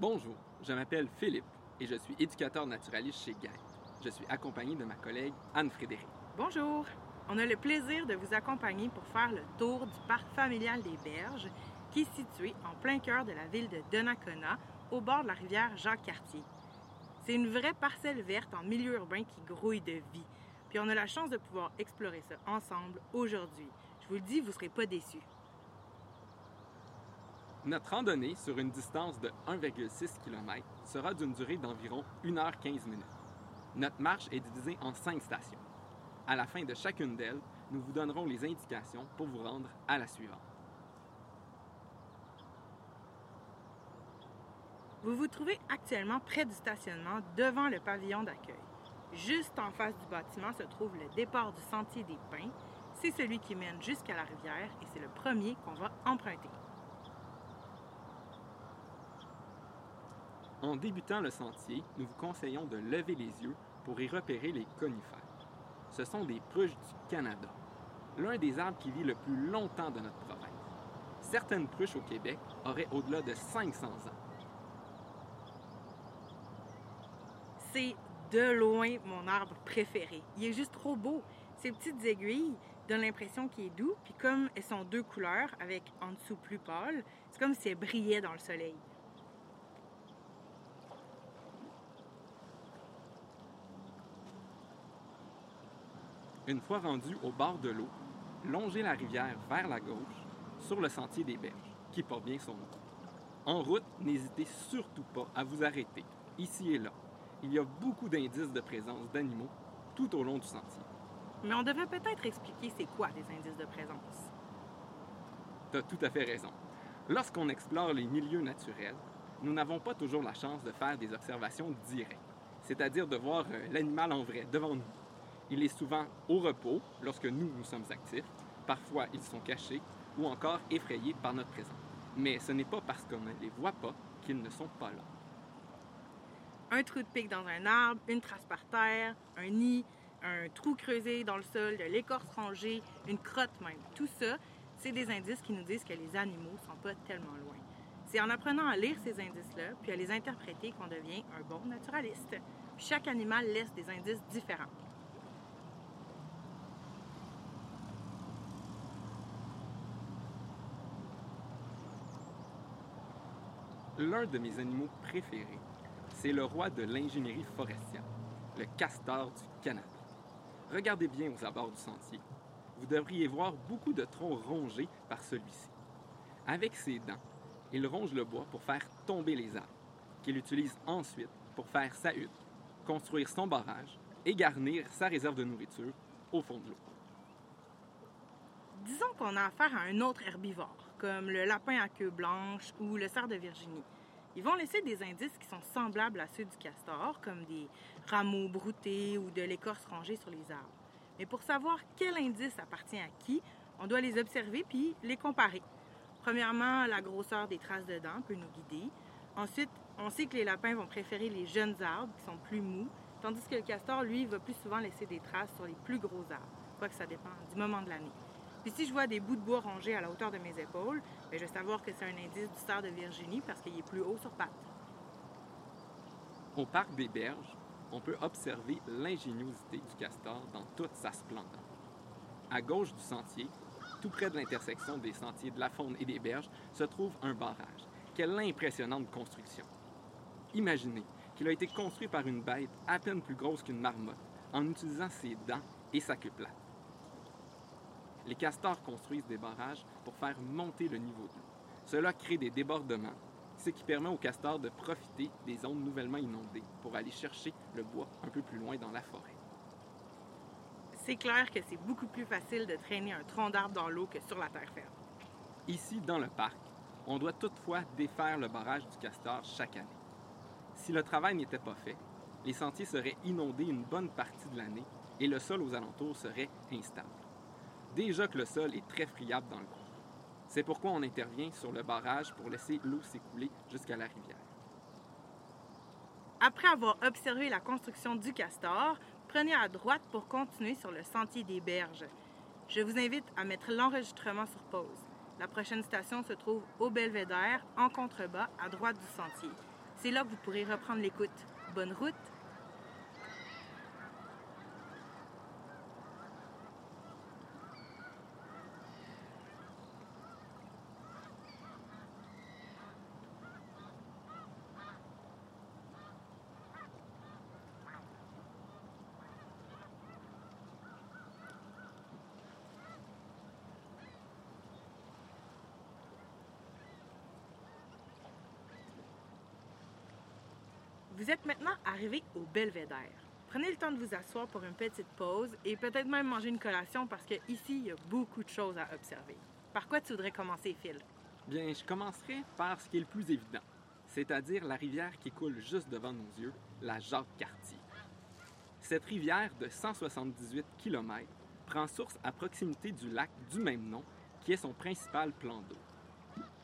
Bonjour, je m'appelle Philippe et je suis éducateur naturaliste chez GAI. Je suis accompagné de ma collègue Anne-Frédéric. Bonjour! On a le plaisir de vous accompagner pour faire le tour du parc familial des Berges, qui est situé en plein cœur de la ville de Donnacona, au bord de la rivière Jacques-Cartier. C'est une vraie parcelle verte en milieu urbain qui grouille de vie. Puis on a la chance de pouvoir explorer ça ensemble aujourd'hui. Je vous le dis, vous ne serez pas déçus. Notre randonnée sur une distance de 1,6 km sera d'une durée d'environ 1h15 minutes. Notre marche est divisée en cinq stations. À la fin de chacune d'elles, nous vous donnerons les indications pour vous rendre à la suivante. Vous vous trouvez actuellement près du stationnement devant le pavillon d'accueil. Juste en face du bâtiment se trouve le départ du sentier des Pins. C'est celui qui mène jusqu'à la rivière et c'est le premier qu'on va emprunter. En débutant le sentier, nous vous conseillons de lever les yeux pour y repérer les conifères. Ce sont des pruches du Canada, l'un des arbres qui vit le plus longtemps de notre province. Certaines pruches au Québec auraient au-delà de 500 ans. C'est de loin mon arbre préféré. Il est juste trop beau. Ces petites aiguilles donnent l'impression qu'il est doux, puis comme elles sont deux couleurs, avec en dessous plus pâle, c'est comme si elles brillaient dans le soleil. Une fois rendu au bord de l'eau, longez la rivière vers la gauche sur le sentier des berges, qui porte bien son nom. En route, n'hésitez surtout pas à vous arrêter, ici et là. Il y a beaucoup d'indices de présence d'animaux tout au long du sentier. Mais on devrait peut-être expliquer c'est quoi des indices de présence. Tu as tout à fait raison. Lorsqu'on explore les milieux naturels, nous n'avons pas toujours la chance de faire des observations directes, c'est-à-dire de voir euh, l'animal en vrai devant nous. Il est souvent au repos lorsque nous, nous sommes actifs. Parfois, ils sont cachés ou encore effrayés par notre présence. Mais ce n'est pas parce qu'on ne les voit pas qu'ils ne sont pas là. Un trou de pique dans un arbre, une trace par terre, un nid, un trou creusé dans le sol, de l'écorce rongée, une crotte même. Tout ça, c'est des indices qui nous disent que les animaux sont pas tellement loin. C'est en apprenant à lire ces indices-là, puis à les interpréter qu'on devient un bon naturaliste. chaque animal laisse des indices différents. L'un de mes animaux préférés, c'est le roi de l'ingénierie forestière, le castor du Canada. Regardez bien aux abords du sentier. Vous devriez voir beaucoup de troncs rongés par celui-ci. Avec ses dents, il ronge le bois pour faire tomber les arbres, qu'il utilise ensuite pour faire sa hutte, construire son barrage et garnir sa réserve de nourriture au fond de l'eau. Disons qu'on a affaire à un autre herbivore, comme le lapin à queue blanche ou le cerf de Virginie. Ils vont laisser des indices qui sont semblables à ceux du castor, comme des rameaux broutés ou de l'écorce rangée sur les arbres. Mais pour savoir quel indice appartient à qui, on doit les observer puis les comparer. Premièrement, la grosseur des traces de dents peut nous guider. Ensuite, on sait que les lapins vont préférer les jeunes arbres qui sont plus mous, tandis que le castor, lui, va plus souvent laisser des traces sur les plus gros arbres. Quoique ça dépend du moment de l'année. Puis si je vois des bouts de bois rongés à la hauteur de mes épaules, bien, je vais savoir que c'est un indice du de Virginie parce qu'il est plus haut sur pattes. Au parc des Berges, on peut observer l'ingéniosité du castor dans toute sa splendeur. À gauche du sentier, tout près de l'intersection des sentiers de la faune et des berges, se trouve un barrage. Quelle impressionnante construction! Imaginez qu'il a été construit par une bête à peine plus grosse qu'une marmotte, en utilisant ses dents et sa queue plate. Les castors construisent des barrages pour faire monter le niveau de l'eau. Cela crée des débordements, ce qui permet aux castors de profiter des zones nouvellement inondées pour aller chercher le bois un peu plus loin dans la forêt. C'est clair que c'est beaucoup plus facile de traîner un tronc d'arbre dans l'eau que sur la terre ferme. Ici, dans le parc, on doit toutefois défaire le barrage du castor chaque année. Si le travail n'était pas fait, les sentiers seraient inondés une bonne partie de l'année et le sol aux alentours serait instable. Déjà que le sol est très friable dans le coin. C'est pourquoi on intervient sur le barrage pour laisser l'eau s'écouler jusqu'à la rivière. Après avoir observé la construction du castor, prenez à droite pour continuer sur le sentier des berges. Je vous invite à mettre l'enregistrement sur pause. La prochaine station se trouve au Belvédère, en contrebas, à droite du sentier. C'est là que vous pourrez reprendre l'écoute. Bonne route! Vous êtes maintenant arrivé au Belvédère. Prenez le temps de vous asseoir pour une petite pause et peut-être même manger une collation parce qu'ici, il y a beaucoup de choses à observer. Par quoi tu voudrais commencer, Phil? Bien, je commencerai par ce qui est le plus évident, c'est-à-dire la rivière qui coule juste devant nos yeux, la Jacques-Cartier. Cette rivière de 178 km prend source à proximité du lac du même nom, qui est son principal plan d'eau.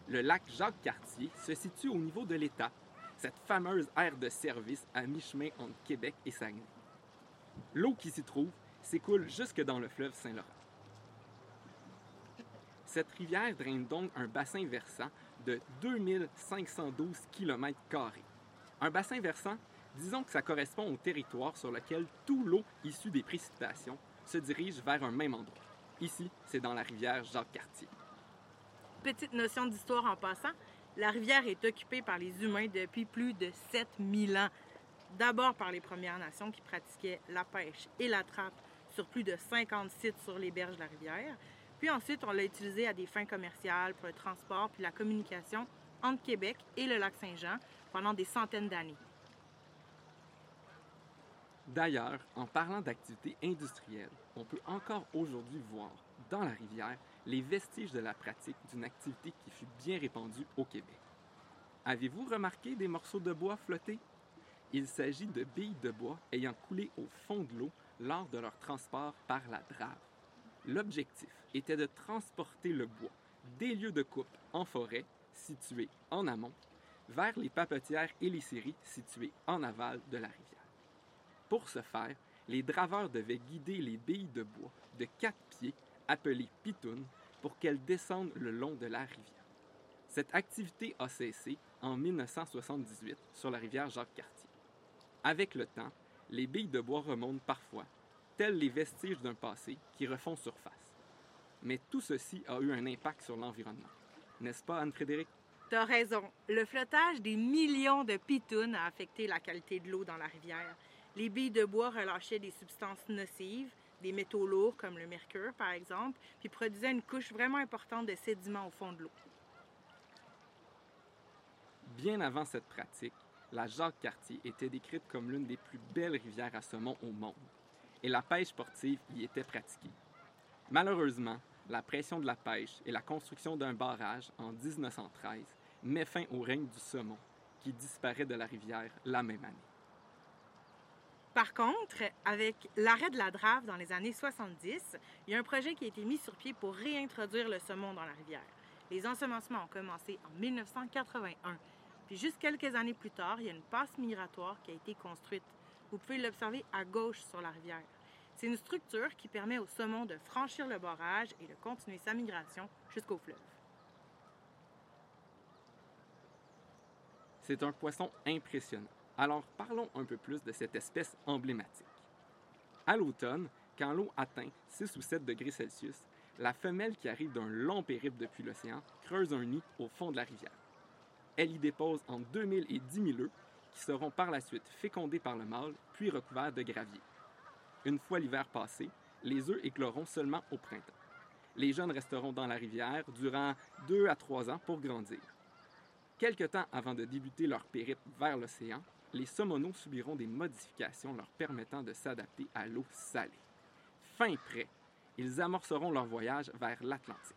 Le lac Jacques-Cartier se situe au niveau de l'État, cette fameuse aire de service à mi-chemin entre Québec et Saguenay. L'eau qui s'y trouve s'écoule jusque dans le fleuve Saint-Laurent. Cette rivière draine donc un bassin versant de 2512 km. Un bassin versant, disons que ça correspond au territoire sur lequel tout l'eau issue des précipitations se dirige vers un même endroit. Ici, c'est dans la rivière Jacques-Cartier. Petite notion d'histoire en passant, la rivière est occupée par les humains depuis plus de 7000 ans. D'abord par les Premières Nations qui pratiquaient la pêche et la trappe sur plus de 50 sites sur les berges de la rivière. Puis ensuite, on l'a utilisée à des fins commerciales pour le transport puis la communication entre Québec et le lac Saint-Jean pendant des centaines d'années. D'ailleurs, en parlant d'activités industrielles, on peut encore aujourd'hui voir dans la rivière les vestiges de la pratique d'une activité qui fut bien répandue au Québec. Avez-vous remarqué des morceaux de bois flottés? Il s'agit de billes de bois ayant coulé au fond de l'eau lors de leur transport par la drave. L'objectif était de transporter le bois des lieux de coupe en forêt, situés en amont, vers les papetières et les scieries situées en aval de la rivière. Pour ce faire, les draveurs devaient guider les billes de bois de quatre pieds, appelées pitounes, pour qu'elles descendent le long de la rivière. Cette activité a cessé en 1978 sur la rivière Jacques-Cartier. Avec le temps, les billes de bois remontent parfois, tels les vestiges d'un passé qui refont surface. Mais tout ceci a eu un impact sur l'environnement. N'est-ce pas, Anne-Frédéric? T'as raison. Le flottage des millions de pitounes a affecté la qualité de l'eau dans la rivière. Les billes de bois relâchaient des substances nocives, des métaux lourds comme le mercure par exemple, puis produisaient une couche vraiment importante de sédiments au fond de l'eau. Bien avant cette pratique, la Jacques-Cartier était décrite comme l'une des plus belles rivières à saumon au monde, et la pêche sportive y était pratiquée. Malheureusement, la pression de la pêche et la construction d'un barrage en 1913 met fin au règne du saumon, qui disparaît de la rivière la même année. Par contre, avec l'arrêt de la drave dans les années 70, il y a un projet qui a été mis sur pied pour réintroduire le saumon dans la rivière. Les ensemencements ont commencé en 1981. Puis juste quelques années plus tard, il y a une passe migratoire qui a été construite. Vous pouvez l'observer à gauche sur la rivière. C'est une structure qui permet au saumon de franchir le barrage et de continuer sa migration jusqu'au fleuve. C'est un poisson impressionnant. Alors parlons un peu plus de cette espèce emblématique. À l'automne, quand l'eau atteint 6 ou 7 degrés Celsius, la femelle qui arrive d'un long périple depuis l'océan creuse un nid au fond de la rivière. Elle y dépose entre 2000 et 10 000 œufs qui seront par la suite fécondés par le mâle puis recouverts de gravier. Une fois l'hiver passé, les œufs écloront seulement au printemps. Les jeunes resteront dans la rivière durant 2 à 3 ans pour grandir. Quelque temps avant de débuter leur périple vers l'océan, les saumoneaux subiront des modifications leur permettant de s'adapter à l'eau salée. Fin prêt, ils amorceront leur voyage vers l'Atlantique,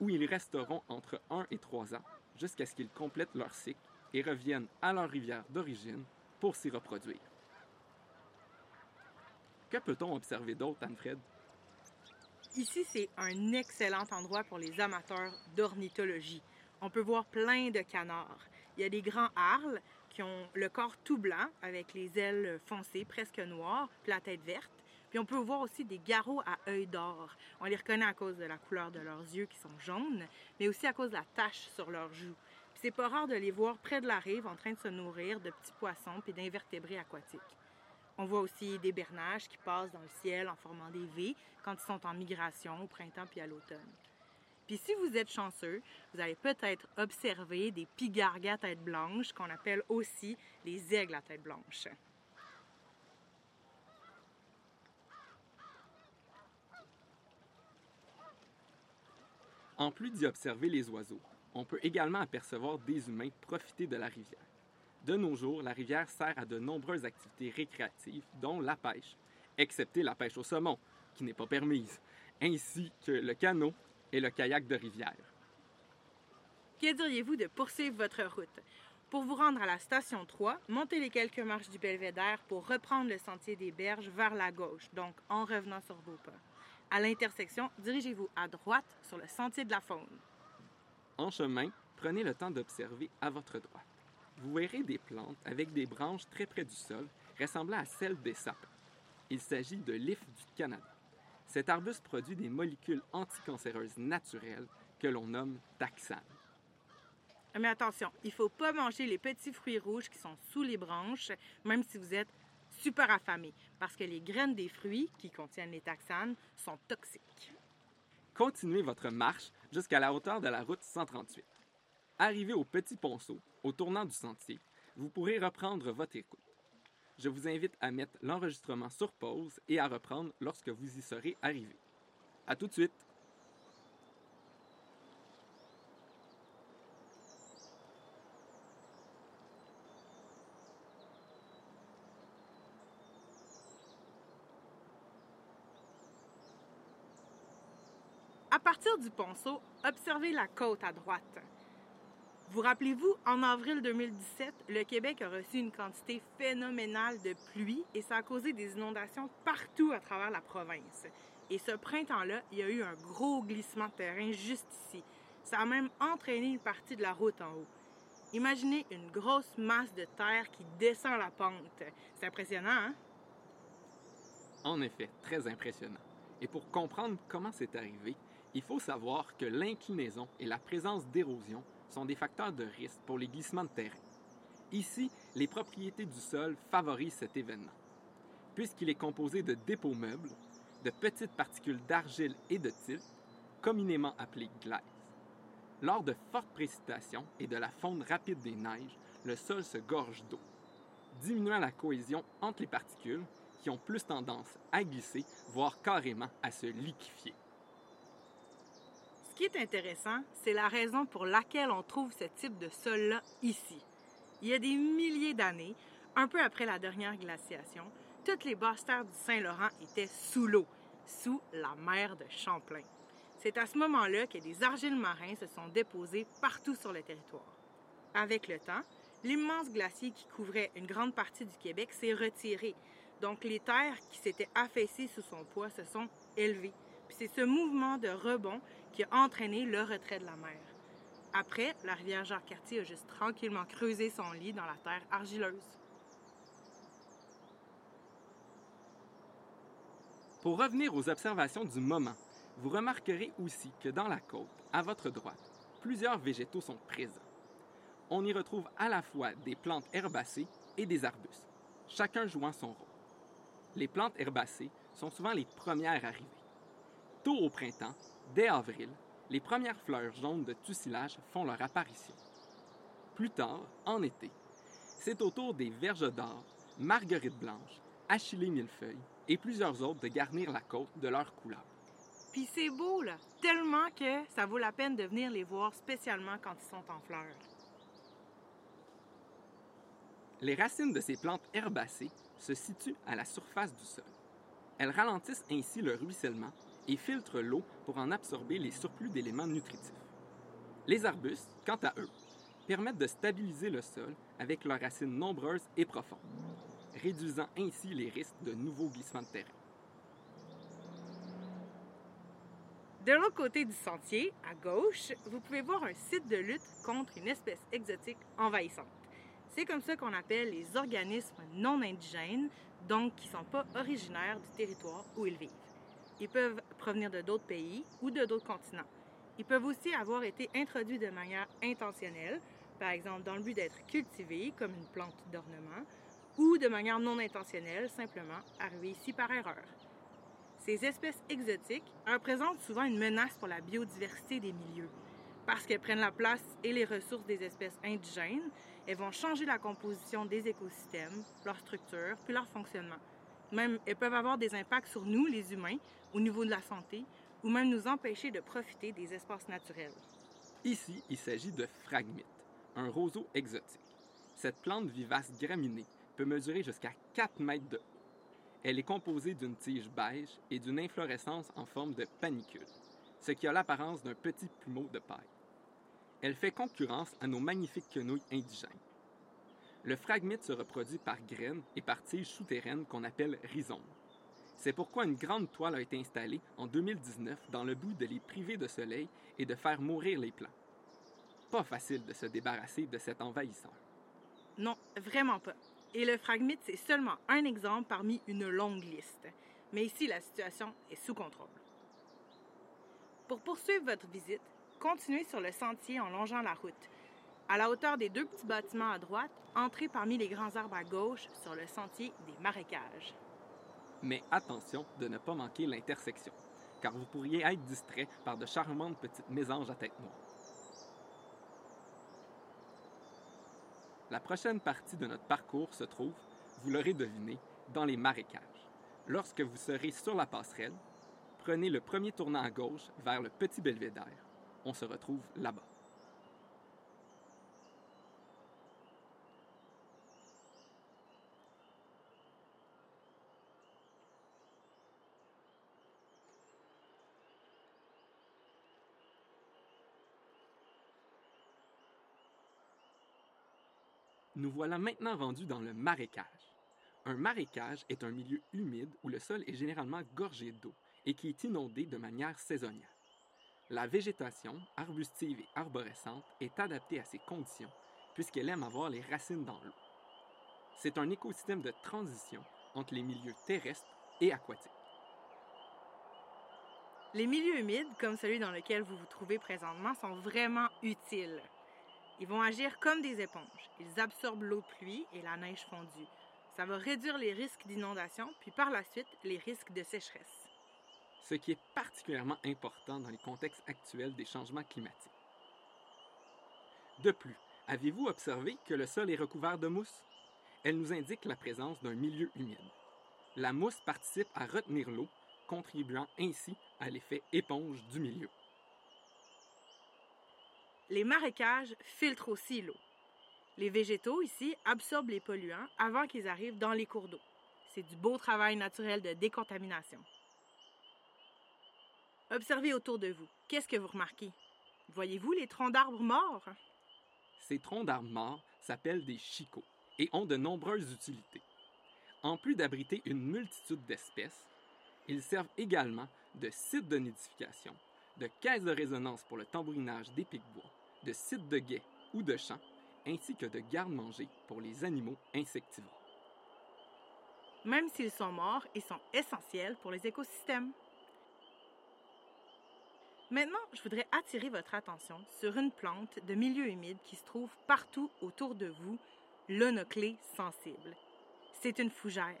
où ils resteront entre 1 et 3 ans jusqu'à ce qu'ils complètent leur cycle et reviennent à leur rivière d'origine pour s'y reproduire. Que peut-on observer d'autre, Anne-Fred? Ici, c'est un excellent endroit pour les amateurs d'ornithologie. On peut voir plein de canards. Il y a des grands harles qui ont le corps tout blanc avec les ailes foncées, presque noires, puis la tête verte. Puis on peut voir aussi des garrots à œil d'or. On les reconnaît à cause de la couleur de leurs yeux qui sont jaunes, mais aussi à cause de la tache sur leurs joues. Puis c'est pas rare de les voir près de la rive en train de se nourrir de petits poissons puis d'invertébrés aquatiques. On voit aussi des bernaches qui passent dans le ciel en formant des V quand ils sont en migration au printemps puis à l'automne. Puis si vous êtes chanceux, vous allez peut-être observer des pigargues à tête blanche qu'on appelle aussi les aigles à tête blanche. En plus d'y observer les oiseaux, on peut également apercevoir des humains profiter de la rivière. De nos jours, la rivière sert à de nombreuses activités récréatives, dont la pêche, excepté la pêche au saumon, qui n'est pas permise, ainsi que le canot et le kayak de rivière. Que diriez-vous de poursuivre votre route? Pour vous rendre à la station 3, montez les quelques marches du belvédère pour reprendre le sentier des berges vers la gauche, donc en revenant sur vos pas. À l'intersection, dirigez-vous à droite sur le sentier de la faune. En chemin, prenez le temps d'observer à votre droite. Vous verrez des plantes avec des branches très près du sol, ressemblant à celles des sapins. Il s'agit de l'if du Canada. Cet arbuste produit des molécules anticancéreuses naturelles que l'on nomme taxanes. Mais attention, il ne faut pas manger les petits fruits rouges qui sont sous les branches, même si vous êtes super affamé, parce que les graines des fruits qui contiennent les taxanes sont toxiques. Continuez votre marche jusqu'à la hauteur de la route 138. Arrivé au Petit Ponceau, au tournant du sentier, vous pourrez reprendre votre écoute. Je vous invite à mettre l'enregistrement sur pause et à reprendre lorsque vous y serez arrivé. À tout de suite! À partir du ponceau, observez la côte à droite. Vous rappelez-vous, en avril 2017, le Québec a reçu une quantité phénoménale de pluie et ça a causé des inondations partout à travers la province. Et ce printemps-là, il y a eu un gros glissement de terrain juste ici. Ça a même entraîné une partie de la route en haut. Imaginez une grosse masse de terre qui descend la pente. C'est impressionnant, hein? En effet, très impressionnant. Et pour comprendre comment c'est arrivé, il faut savoir que l'inclinaison et la présence d'érosion sont des facteurs de risque pour les glissements de terrain. Ici, les propriétés du sol favorisent cet événement. Puisqu'il est composé de dépôts meubles, de petites particules d'argile et de tilt, communément appelées glaise. Lors de fortes précipitations et de la fonte rapide des neiges, le sol se gorge d'eau, diminuant la cohésion entre les particules qui ont plus tendance à glisser, voire carrément à se liquéfier. Ce qui est intéressant, c'est la raison pour laquelle on trouve ce type de sol-là ici. Il y a des milliers d'années, un peu après la dernière glaciation, toutes les basses terres du Saint-Laurent étaient sous l'eau, sous la mer de Champlain. C'est à ce moment-là que des argiles marins se sont déposés partout sur le territoire. Avec le temps, l'immense glacier qui couvrait une grande partie du Québec s'est retiré. Donc les terres qui s'étaient affaissées sous son poids se sont élevées. Puis c'est ce mouvement de rebond qui a entraîné le retrait de la mer. Après, la rivière Jacques-Cartier a juste tranquillement creusé son lit dans la terre argileuse. Pour revenir aux observations du moment, vous remarquerez aussi que dans la côte, à votre droite, plusieurs végétaux sont présents. On y retrouve à la fois des plantes herbacées et des arbustes, chacun jouant son rôle. Les plantes herbacées sont souvent les premières arrivées. Tôt au printemps, dès avril, les premières fleurs jaunes de tussilage font leur apparition. Plus tard, en été, c'est au tour des verges d'or, marguerites blanches, achillées millefeuilles et plusieurs autres de garnir la côte de leur couleur. Puis c'est beau, là, tellement que ça vaut la peine de venir les voir spécialement quand ils sont en fleurs. Les racines de ces plantes herbacées se situent à la surface du sol. Elles ralentissent ainsi le ruissellement et filtrent l'eau pour en absorber les surplus d'éléments nutritifs. Les arbustes, quant à eux, permettent de stabiliser le sol avec leurs racines nombreuses et profondes, réduisant ainsi les risques de nouveaux glissements de terrain. De l'autre côté du sentier, à gauche, vous pouvez voir un site de lutte contre une espèce exotique envahissante. C'est comme ça qu'on appelle les organismes non indigènes, donc qui ne sont pas originaires du territoire où ils vivent. Ils peuvent provenir de d'autres pays ou de d'autres continents. Ils peuvent aussi avoir été introduits de manière intentionnelle, par exemple dans le but d'être cultivées comme une plante d'ornement, ou de manière non intentionnelle, simplement arrivées ici par erreur. Ces espèces exotiques représentent souvent une menace pour la biodiversité des milieux. Parce qu'elles prennent la place et les ressources des espèces indigènes, elles vont changer la composition des écosystèmes, leur structure, puis leur fonctionnement. Même, elles peuvent avoir des impacts sur nous, les humains, au niveau de la santé, ou même nous empêcher de profiter des espaces naturels. Ici, il s'agit de phragmite, un roseau exotique. Cette plante vivace graminée peut mesurer jusqu'à 4 mètres de haut. Elle est composée d'une tige beige et d'une inflorescence en forme de panicule, ce qui a l'apparence d'un petit plumeau de paille. Elle fait concurrence à nos magnifiques quenouilles indigènes. Le phragmite se reproduit par graines et par tiges souterraines qu'on appelle rhizomes. C'est pourquoi une grande toile a été installée en 2019 dans le but de les priver de soleil et de faire mourir les plants. Pas facile de se débarrasser de cet envahisseur. Non, vraiment pas. Et le phragmite, c'est seulement un exemple parmi une longue liste. Mais ici, la situation est sous contrôle. Pour poursuivre votre visite, continuez sur le sentier en longeant la route. À la hauteur des deux petits bâtiments à droite, entrez parmi les grands arbres à gauche sur le sentier des marécages. Mais attention de ne pas manquer l'intersection, car vous pourriez être distrait par de charmantes petites mésanges à tête noire. La prochaine partie de notre parcours se trouve, vous l'aurez deviné, dans les marécages. Lorsque vous serez sur la passerelle, prenez le premier tournant à gauche vers le petit belvédère. On se retrouve là-bas. Nous voilà maintenant rendus dans le marécage. Un marécage est un milieu humide où le sol est généralement gorgé d'eau et qui est inondé de manière saisonnière. La végétation, arbustive et arborescente, est adaptée à ces conditions puisqu'elle aime avoir les racines dans l'eau. C'est un écosystème de transition entre les milieux terrestres et aquatiques. Les milieux humides, comme celui dans lequel vous vous trouvez présentement, sont vraiment utiles. Ils vont agir comme des éponges. Ils absorbent l'eau pluie et la neige fondue. Ça va réduire les risques d'inondation, puis par la suite, les risques de sécheresse. Ce qui est particulièrement important dans les contextes actuels des changements climatiques. De plus, avez-vous observé que le sol est recouvert de mousse? Elle nous indique la présence d'un milieu humide. La mousse participe à retenir l'eau, contribuant ainsi à l'effet éponge du milieu. Les marécages filtrent aussi l'eau. Les végétaux ici absorbent les polluants avant qu'ils arrivent dans les cours d'eau. C'est du beau travail naturel de décontamination. Observez autour de vous. Qu'est-ce que vous remarquez? Voyez-vous les troncs d'arbres morts? Ces troncs d'arbres morts s'appellent des chicots et ont de nombreuses utilités. En plus d'abriter une multitude d'espèces, ils servent également de site de nidification, de caisse de résonance pour le tambourinage des pics-bois, de site de guet ou de champ, ainsi que de garde-manger pour les animaux insectivores. Même s'ils sont morts, ils sont essentiels pour les écosystèmes. Maintenant, je voudrais attirer votre attention sur une plante de milieu humide qui se trouve partout autour de vous, l'onoclé sensible. C'est une fougère.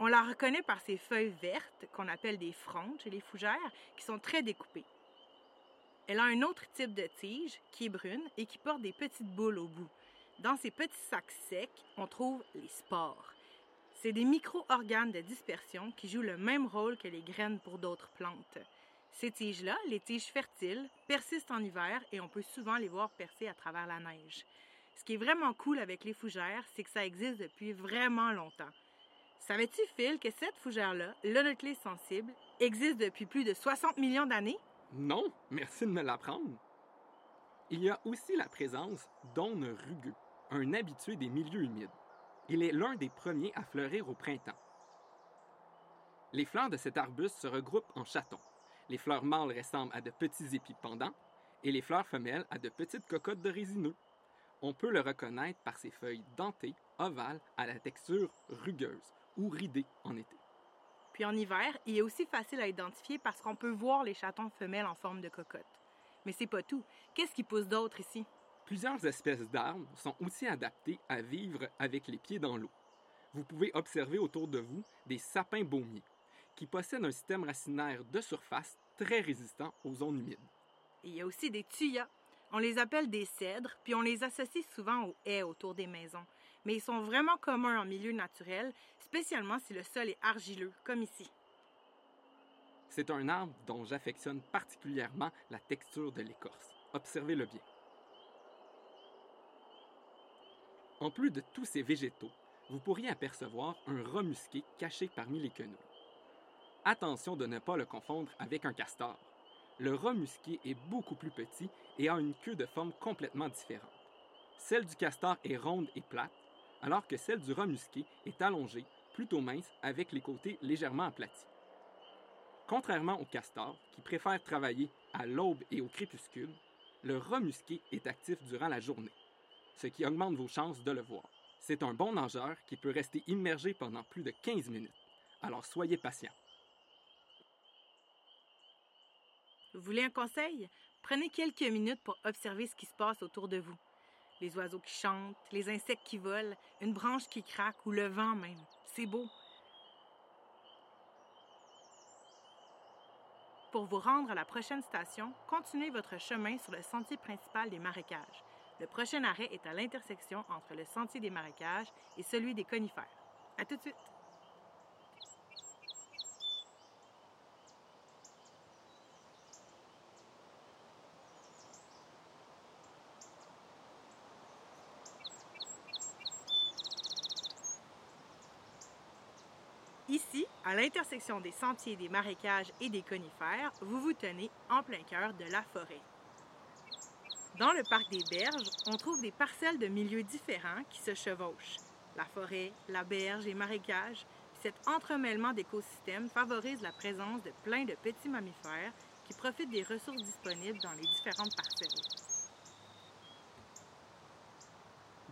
On la reconnaît par ses feuilles vertes, qu'on appelle des frondes chez les fougères, qui sont très découpées. Elle a un autre type de tige qui est brune et qui porte des petites boules au bout. Dans ces petits sacs secs, on trouve les spores. C'est des micro-organes de dispersion qui jouent le même rôle que les graines pour d'autres plantes. Ces tiges-là, les tiges fertiles, persistent en hiver et on peut souvent les voir percer à travers la neige. Ce qui est vraiment cool avec les fougères, c'est que ça existe depuis vraiment longtemps. Savais-tu, Phil, que cette fougère-là, l'onoclé sensible, existe depuis plus de 60 millions d'années? Non, merci de me l'apprendre. Il y a aussi la présence d'aune rugueux, un habitué des milieux humides. Il est l'un des premiers à fleurir au printemps. Les fleurs de cet arbuste se regroupent en chatons. Les fleurs mâles ressemblent à de petits épis pendants et les fleurs femelles à de petites cocottes de résineux. On peut le reconnaître par ses feuilles dentées, ovales, à la texture rugueuse ou ridée en été. Puis en hiver, il est aussi facile à identifier parce qu'on peut voir les chatons femelles en forme de cocotte. Mais c'est pas tout. Qu'est-ce qui pousse d'autre ici? Plusieurs espèces d'arbres sont aussi adaptées à vivre avec les pieds dans l'eau. Vous pouvez observer autour de vous des sapins baumiers, qui possèdent un système racinaire de surface très résistant aux zones humides. il y a aussi des tuyas. On les appelle des cèdres, puis on les associe souvent aux haies autour des maisons. Mais ils sont vraiment communs en milieu naturel, spécialement si le sol est argileux, comme ici. C'est un arbre dont j'affectionne particulièrement la texture de l'écorce. Observez-le bien. En plus de tous ces végétaux, vous pourriez apercevoir un rat musqué caché parmi les quenouilles. Attention de ne pas le confondre avec un castor. Le rat musqué est beaucoup plus petit et a une queue de forme complètement différente. Celle du castor est ronde et plate, alors que celle du rat musqué est allongée, plutôt mince, avec les côtés légèrement aplatis. Contrairement au castor, qui préfère travailler à l'aube et au crépuscule, le rat musqué est actif durant la journée, ce qui augmente vos chances de le voir. C'est un bon nageur qui peut rester immergé pendant plus de 15 minutes, alors soyez patient. Vous voulez un conseil? Prenez quelques minutes pour observer ce qui se passe autour de vous. Les oiseaux qui chantent, les insectes qui volent, une branche qui craque ou le vent même. C'est beau. Pour vous rendre à la prochaine station, continuez votre chemin sur le sentier principal des marécages. Le prochain arrêt est à l'intersection entre le sentier des marécages et celui des conifères. À tout de suite! Ici, à l'intersection des sentiers des marécages et des conifères, vous vous tenez en plein cœur de la forêt. Dans le parc des berges, on trouve des parcelles de milieux différents qui se chevauchent. La forêt, la berge, les marécages, cet entremêlement d'écosystèmes favorise la présence de plein de petits mammifères qui profitent des ressources disponibles dans les différentes parcelles.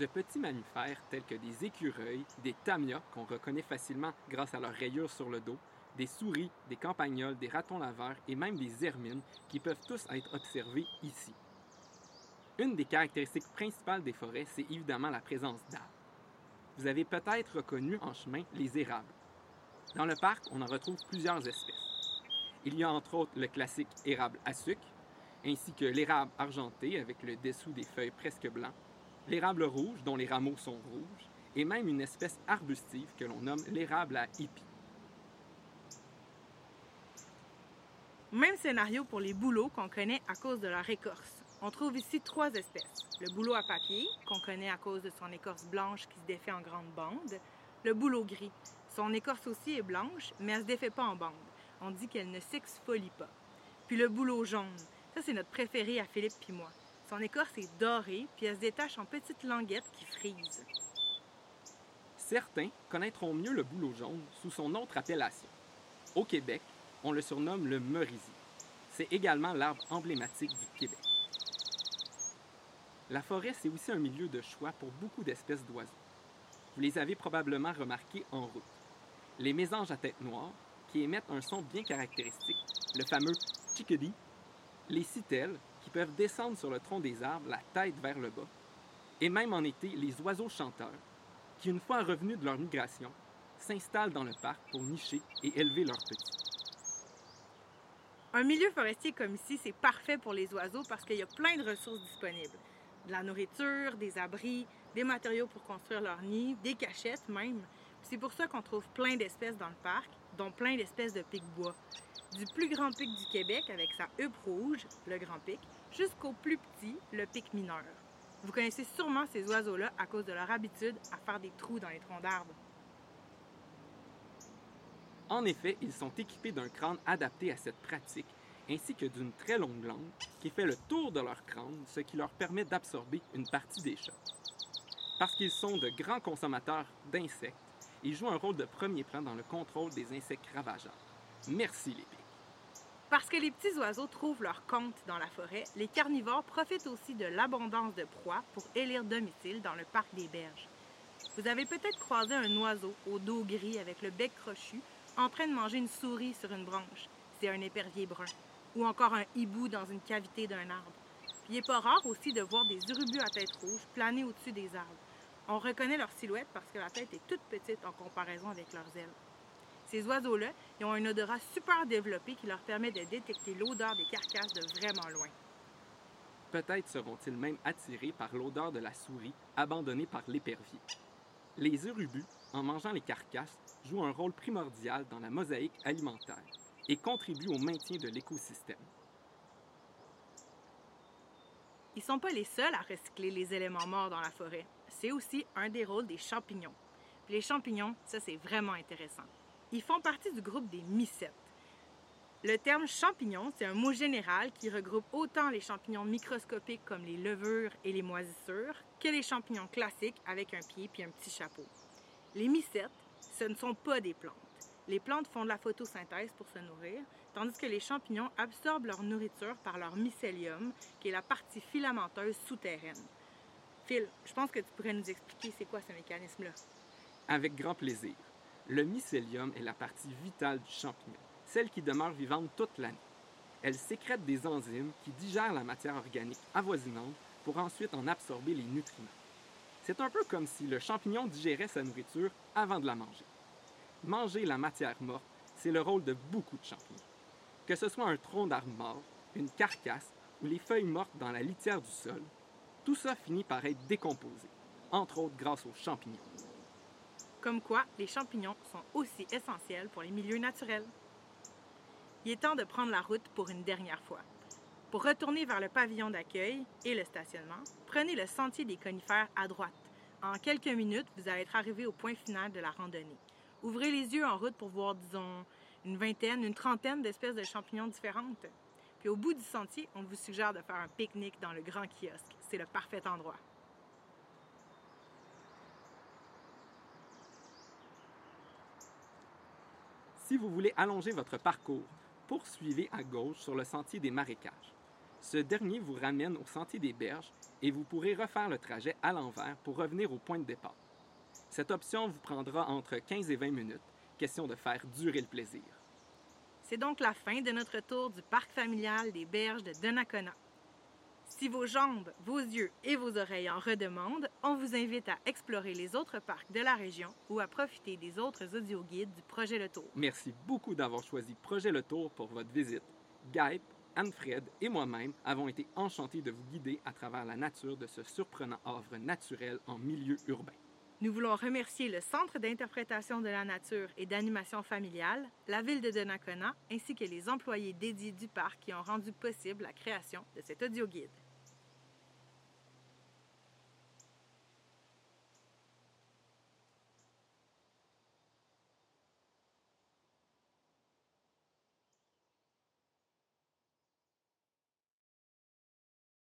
De petits mammifères tels que des écureuils, des tamias qu'on reconnaît facilement grâce à leurs rayures sur le dos, des souris, des campagnols, des ratons laveurs et même des hermines qui peuvent tous être observés ici. Une des caractéristiques principales des forêts, c'est évidemment la présence d'arbres. Vous avez peut-être reconnu en chemin les érables. Dans le parc, on en retrouve plusieurs espèces. Il y a entre autres le classique érable à sucre, ainsi que l'érable argenté avec le dessous des feuilles presque blancs, l'érable rouge dont les rameaux sont rouges, et même une espèce arbustive que l'on nomme l'érable à hippie. Même scénario pour les bouleaux qu'on connaît à cause de leur écorce. On trouve ici trois espèces. Le bouleau à papier, qu'on connaît à cause de son écorce blanche qui se défait en grandes bandes. Le bouleau gris. Son écorce aussi est blanche, mais elle ne se défait pas en bandes. On dit qu'elle ne s'exfolie pas. Puis le bouleau jaune. Ça, c'est notre préféré à Philippe puis moi. Son écorce est dorée, puis elle se détache en petites languettes qui frisent. Certains connaîtront mieux le bouleau jaune sous son autre appellation. Au Québec, on le surnomme le merisier. C'est également l'arbre emblématique du Québec. La forêt, c'est aussi un milieu de choix pour beaucoup d'espèces d'oiseaux. Vous les avez probablement remarqués en route. Les mésanges à tête noire, qui émettent un son bien caractéristique, le fameux chickadee, les citelles, peuvent descendre sur le tronc des arbres, la tête vers le bas, et même en été, les oiseaux chanteurs, qui, une fois revenus de leur migration, s'installent dans le parc pour nicher et élever leurs petits. Un milieu forestier comme ici, c'est parfait pour les oiseaux parce qu'il y a plein de ressources disponibles. De la nourriture, des abris, des matériaux pour construire leur nid, des cachettes même. C'est pour ça qu'on trouve plein d'espèces dans le parc, dont plein d'espèces de pics-bois. Du plus grand pic du Québec avec sa huppe rouge, le grand pic, jusqu'au plus petit, le pic mineur. Vous connaissez sûrement ces oiseaux-là à cause de leur habitude à faire des trous dans les troncs d'arbres. En effet, ils sont équipés d'un crâne adapté à cette pratique, ainsi que d'une très longue langue qui fait le tour de leur crâne, ce qui leur permet d'absorber une partie des chocs. Parce qu'ils sont de grands consommateurs d'insectes, ils jouent un rôle de premier plan dans le contrôle des insectes ravageurs. Merci les pics. Que les petits oiseaux trouvent leur compte dans la forêt, les carnivores profitent aussi de l'abondance de proies pour élire domicile dans le parc des berges. Vous avez peut-être croisé un oiseau au dos gris avec le bec crochu en train de manger une souris sur une branche. C'est un épervier brun. Ou encore un hibou dans une cavité d'un arbre. Il n'est pas rare aussi de voir des urubus à tête rouge planer au-dessus des arbres. On reconnaît leur silhouette parce que la tête est toute petite en comparaison avec leurs ailes. Ces oiseaux-là, ils ont un odorat super développé qui leur permet de détecter l'odeur des carcasses de vraiment loin. Peut-être seront-ils même attirés par l'odeur de la souris abandonnée par l'épervier. Les urubus, en mangeant les carcasses, jouent un rôle primordial dans la mosaïque alimentaire et contribuent au maintien de l'écosystème. Ils ne sont pas les seuls à recycler les éléments morts dans la forêt. C'est aussi un des rôles des champignons. Puis les champignons, ça c'est vraiment intéressant. Ils font partie du groupe des mycètes. Le terme champignon, c'est un mot général qui regroupe autant les champignons microscopiques comme les levures et les moisissures que les champignons classiques avec un pied puis un petit chapeau. Les mycètes, ce ne sont pas des plantes. Les plantes font de la photosynthèse pour se nourrir, tandis que les champignons absorbent leur nourriture par leur mycélium, qui est la partie filamenteuse souterraine. Phil, je pense que tu pourrais nous expliquer c'est quoi ce mécanisme-là. Avec grand plaisir. Le mycélium est la partie vitale du champignon, celle qui demeure vivante toute l'année. Elle sécrète des enzymes qui digèrent la matière organique avoisinante pour ensuite en absorber les nutriments. C'est un peu comme si le champignon digérait sa nourriture avant de la manger. Manger la matière morte, c'est le rôle de beaucoup de champignons. Que ce soit un tronc d'arbre mort, une carcasse ou les feuilles mortes dans la litière du sol, tout ça finit par être décomposé, entre autres grâce aux champignons. Comme quoi, les champignons sont aussi essentiels pour les milieux naturels. Il est temps de prendre la route pour une dernière fois. Pour retourner vers le pavillon d'accueil et le stationnement, prenez le sentier des conifères à droite. En quelques minutes, vous allez être arrivé au point final de la randonnée. Ouvrez les yeux en route pour voir, disons, une vingtaine, une trentaine d'espèces de champignons différentes. Puis au bout du sentier, on vous suggère de faire un pique-nique dans le grand kiosque. C'est le parfait endroit. Si vous voulez allonger votre parcours, poursuivez à gauche sur le sentier des marécages. Ce dernier vous ramène au sentier des berges et vous pourrez refaire le trajet à l'envers pour revenir au point de départ. Cette option vous prendra entre 15 et 20 minutes, question de faire durer le plaisir. C'est donc la fin de notre tour du parc familial des berges de Donnacona. Si vos jambes, vos yeux et vos oreilles en redemandent, on vous invite à explorer les autres parcs de la région ou à profiter des autres audioguides du projet Le Tour. Merci beaucoup d'avoir choisi Projet Le Tour pour votre visite. Gaip, Anne-Fred et moi-même avons été enchantés de vous guider à travers la nature de ce surprenant havre naturel en milieu urbain. Nous voulons remercier le Centre d'interprétation de la nature et d'animation familiale, la ville de Donnacona, ainsi que les employés dédiés du parc qui ont rendu possible la création de cet audioguide.